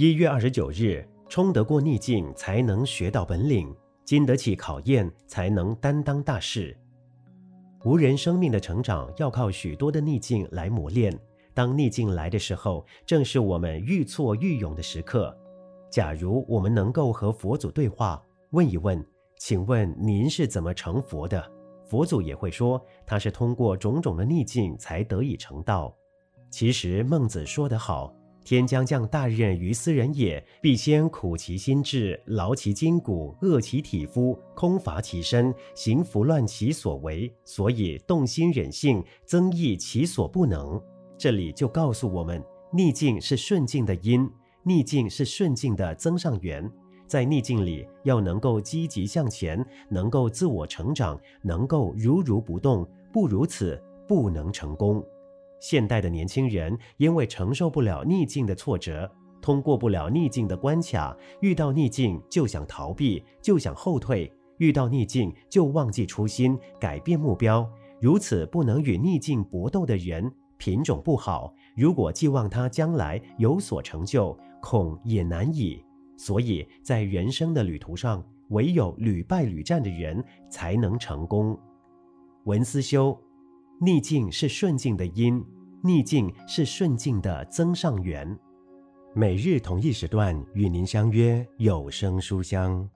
一月二十九日，冲得过逆境，才能学到本领；经得起考验，才能担当大事。无人生命的成长要靠许多的逆境来磨练。当逆境来的时候，正是我们愈挫愈勇的时刻。假如我们能够和佛祖对话，问一问：“请问您是怎么成佛的？”佛祖也会说：“他是通过种种的逆境才得以成道。”其实孟子说得好。天将降大任于斯人也，必先苦其心志，劳其筋骨，饿其体肤，空乏其身，行拂乱其所为，所以动心忍性，增益其所不能。这里就告诉我们，逆境是顺境的因，逆境是顺境的增上缘。在逆境里，要能够积极向前，能够自我成长，能够如如不动，不如此，不能成功。现代的年轻人因为承受不了逆境的挫折，通过不了逆境的关卡，遇到逆境就想逃避，就想后退，遇到逆境就忘记初心，改变目标。如此不能与逆境搏斗的人，品种不好。如果寄望他将来有所成就，恐也难以。所以在人生的旅途上，唯有屡败屡战的人才能成功。文思修。逆境是顺境的因，逆境是顺境的增上缘。每日同一时段与您相约有声书香。